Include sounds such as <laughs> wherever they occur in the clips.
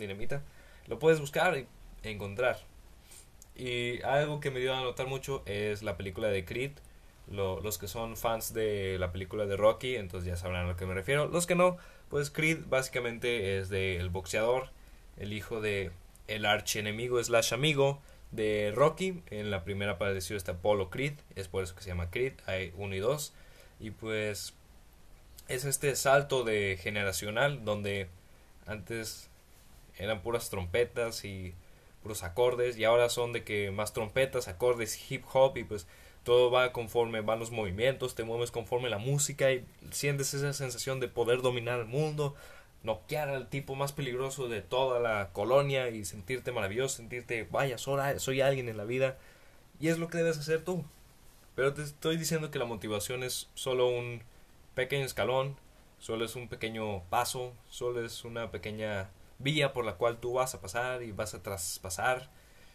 Dinamita, lo puedes buscar y encontrar. Y algo que me dio a notar mucho es la película de Creed. los que son fans de la película de Rocky, entonces ya sabrán a lo que me refiero. Los que no, pues Creed básicamente es del boxeador, el hijo de el archienemigo slash amigo de Rocky. En la primera apareció este Apollo Creed, es por eso que se llama Creed, hay uno y dos. Y pues es este salto de generacional donde antes eran puras trompetas y puros acordes y ahora son de que más trompetas, acordes, hip hop y pues todo va conforme van los movimientos, te mueves conforme la música y sientes esa sensación de poder dominar el mundo, noquear al tipo más peligroso de toda la colonia y sentirte maravilloso, sentirte, vaya, soy, soy alguien en la vida y es lo que debes hacer tú. Pero te estoy diciendo que la motivación es solo un pequeño escalón, solo es un pequeño paso, solo es una pequeña vía por la cual tú vas a pasar y vas a traspasar.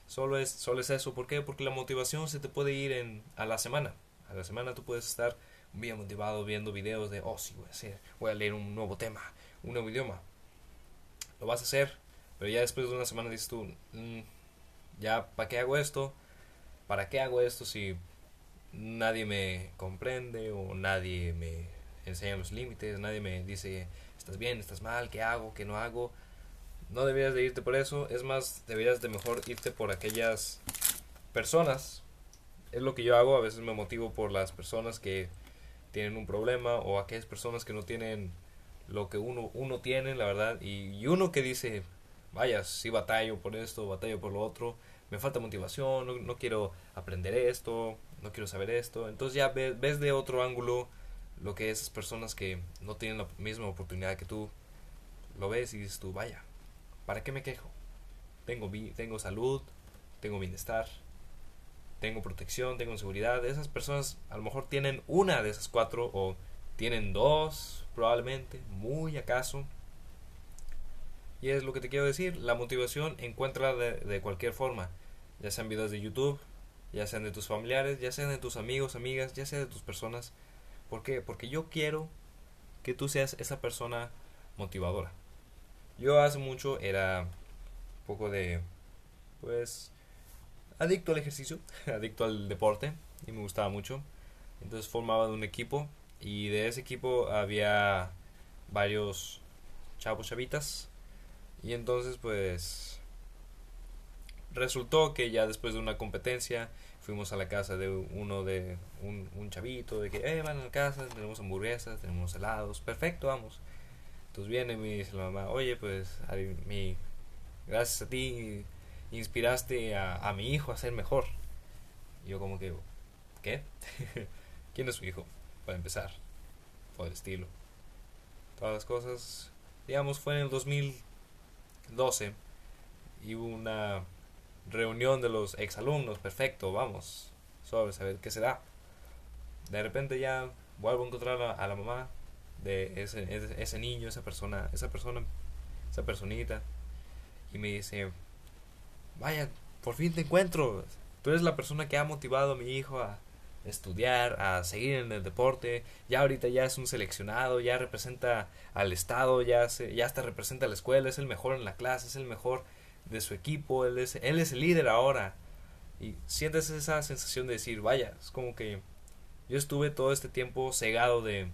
Solo es, solo es eso. ¿Por qué? Porque la motivación se te puede ir en, a la semana. A la semana tú puedes estar bien motivado viendo videos de, oh, sí, voy a hacer, voy a leer un nuevo tema, un nuevo idioma. Lo vas a hacer, pero ya después de una semana dices tú, mm, ya, ¿para qué hago esto? ¿Para qué hago esto si nadie me comprende o nadie me enseña los límites, nadie me dice estás bien, estás mal, qué hago, qué no hago. No deberías de irte por eso, es más, deberías de mejor irte por aquellas personas. Es lo que yo hago, a veces me motivo por las personas que tienen un problema o aquellas personas que no tienen lo que uno, uno tiene, la verdad, y, uno que dice, vaya, si batallo por esto, batallo por lo otro, me falta motivación, no, no quiero aprender esto, no quiero saber esto. Entonces ya ves, ves de otro ángulo lo que esas personas que no tienen la misma oportunidad que tú, lo ves y dices tú, vaya, ¿para qué me quejo? Tengo, tengo salud, tengo bienestar, tengo protección, tengo seguridad. Esas personas a lo mejor tienen una de esas cuatro o tienen dos, probablemente, muy acaso. Y es lo que te quiero decir, la motivación encuentra de, de cualquier forma, ya sean videos de YouTube, ya sean de tus familiares, ya sean de tus amigos, amigas, ya sea de tus personas. ¿Por qué? Porque yo quiero que tú seas esa persona motivadora. Yo hace mucho era un poco de, pues, adicto al ejercicio, <laughs> adicto al deporte y me gustaba mucho. Entonces formaba un equipo y de ese equipo había varios chavos chavitas y entonces pues resultó que ya después de una competencia fuimos a la casa de uno de un, un chavito de que eh van a la casa tenemos hamburguesas tenemos helados perfecto vamos viene y me dice la mamá. Oye pues mi gracias a ti inspiraste a, a mi hijo a ser mejor. Y yo como que qué <laughs> quién es su hijo para empezar por el estilo. Todas las cosas digamos fue en el 2012 y hubo una reunión de los exalumnos, perfecto, vamos, sobre saber qué se da. De repente ya vuelvo a encontrar a, la mamá de ese, ese, niño, esa persona, esa persona, esa personita, y me dice, vaya, por fin te encuentro, tú eres la persona que ha motivado a mi hijo a estudiar, a seguir en el deporte, ya ahorita ya es un seleccionado, ya representa al estado, ya se, ya hasta representa a la escuela, es el mejor en la clase, es el mejor de su equipo, él es, él es el líder ahora. Y sientes esa sensación de decir, vaya, es como que yo estuve todo este tiempo cegado de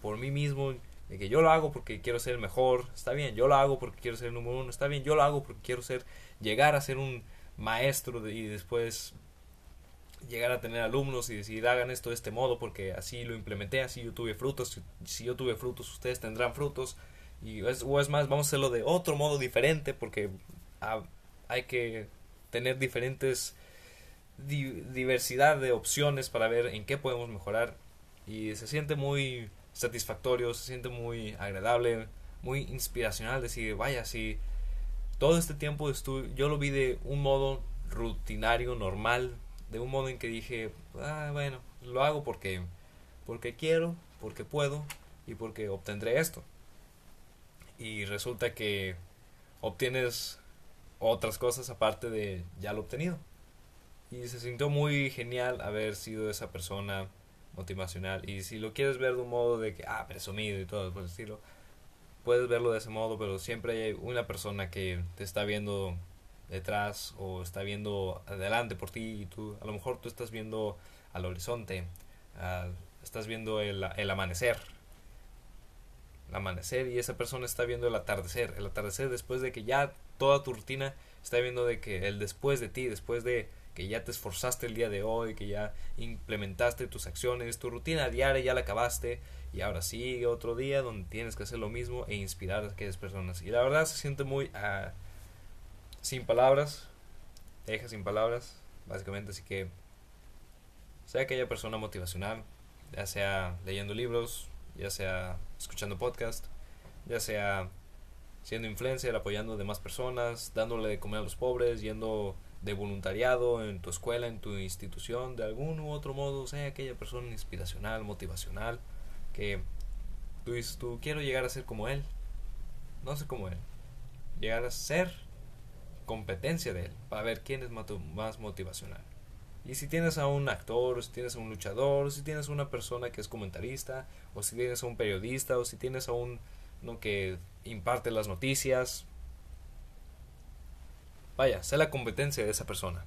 por mí mismo, de que yo lo hago porque quiero ser el mejor, está bien, yo lo hago porque quiero ser el número uno, está bien, yo lo hago porque quiero ser, llegar a ser un maestro y después llegar a tener alumnos y decir hagan esto de este modo porque así lo implementé, así yo tuve frutos, si, yo tuve frutos ustedes tendrán frutos. Y es, o es más vamos a hacerlo de otro modo diferente porque hay que tener diferentes diversidad de opciones para ver en qué podemos mejorar. Y se siente muy satisfactorio, se siente muy agradable, muy inspiracional decir, vaya, si todo este tiempo estuve, yo lo vi de un modo rutinario, normal, de un modo en que dije, ah, bueno, lo hago porque porque quiero, porque puedo y porque obtendré esto. Y resulta que obtienes otras cosas aparte de ya lo obtenido. Y se sintió muy genial haber sido esa persona motivacional. Y si lo quieres ver de un modo de que, ah, presumido y todo por el estilo, puedes verlo de ese modo, pero siempre hay una persona que te está viendo detrás o está viendo adelante por ti y tú a lo mejor tú estás viendo al horizonte, estás viendo el, el amanecer, el amanecer y esa persona está viendo el atardecer, el atardecer después de que ya toda tu rutina está viendo de que el después de ti, después de que ya te esforzaste el día de hoy, que ya implementaste tus acciones, tu rutina diaria ya la acabaste y ahora sigue otro día donde tienes que hacer lo mismo e inspirar a aquellas personas. Y la verdad se siente muy uh, sin palabras, te deja sin palabras, básicamente, así que sea aquella persona motivacional, ya sea leyendo libros, ya sea escuchando podcast, ya sea siendo influencer, apoyando a demás personas, dándole de comer a los pobres, yendo de voluntariado en tu escuela, en tu institución, de algún u otro modo, sea aquella persona inspiracional, motivacional, que tú dices, tú quiero llegar a ser como él, no sé como él, llegar a ser competencia de él, para ver quién es más motivacional. Y si tienes a un actor, o si tienes a un luchador, o si tienes a una persona que es comentarista, o si tienes a un periodista, o si tienes a un ¿no? que imparte las noticias, vaya, sé la competencia de esa persona.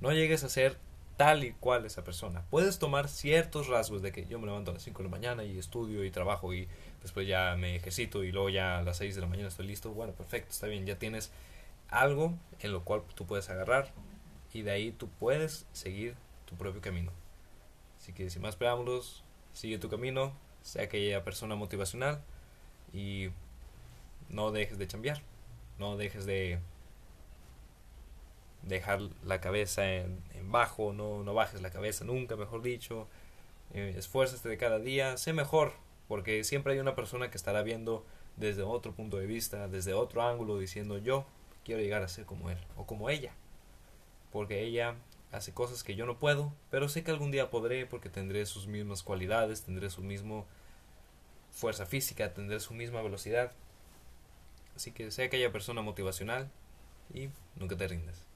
No llegues a ser tal y cual esa persona. Puedes tomar ciertos rasgos de que yo me levanto a las 5 de la mañana y estudio y trabajo y después ya me ejercito y luego ya a las 6 de la mañana estoy listo. Bueno, perfecto, está bien, ya tienes algo en lo cual tú puedes agarrar y de ahí tú puedes seguir tu propio camino. Así que sin más preámbulos, sigue tu camino, sea aquella persona motivacional y no dejes de cambiar, no dejes de dejar la cabeza en, bajo, no, no bajes la cabeza nunca, mejor dicho, eh, esfuérzate de cada día, sé mejor, porque siempre hay una persona que estará viendo desde otro punto de vista, desde otro ángulo, diciendo yo quiero llegar a ser como él o como ella porque ella hace cosas que yo no puedo, pero sé que algún día podré porque tendré sus mismas cualidades, tendré su misma fuerza física, tendré su misma velocidad. Así que sé aquella persona motivacional y nunca te rindas.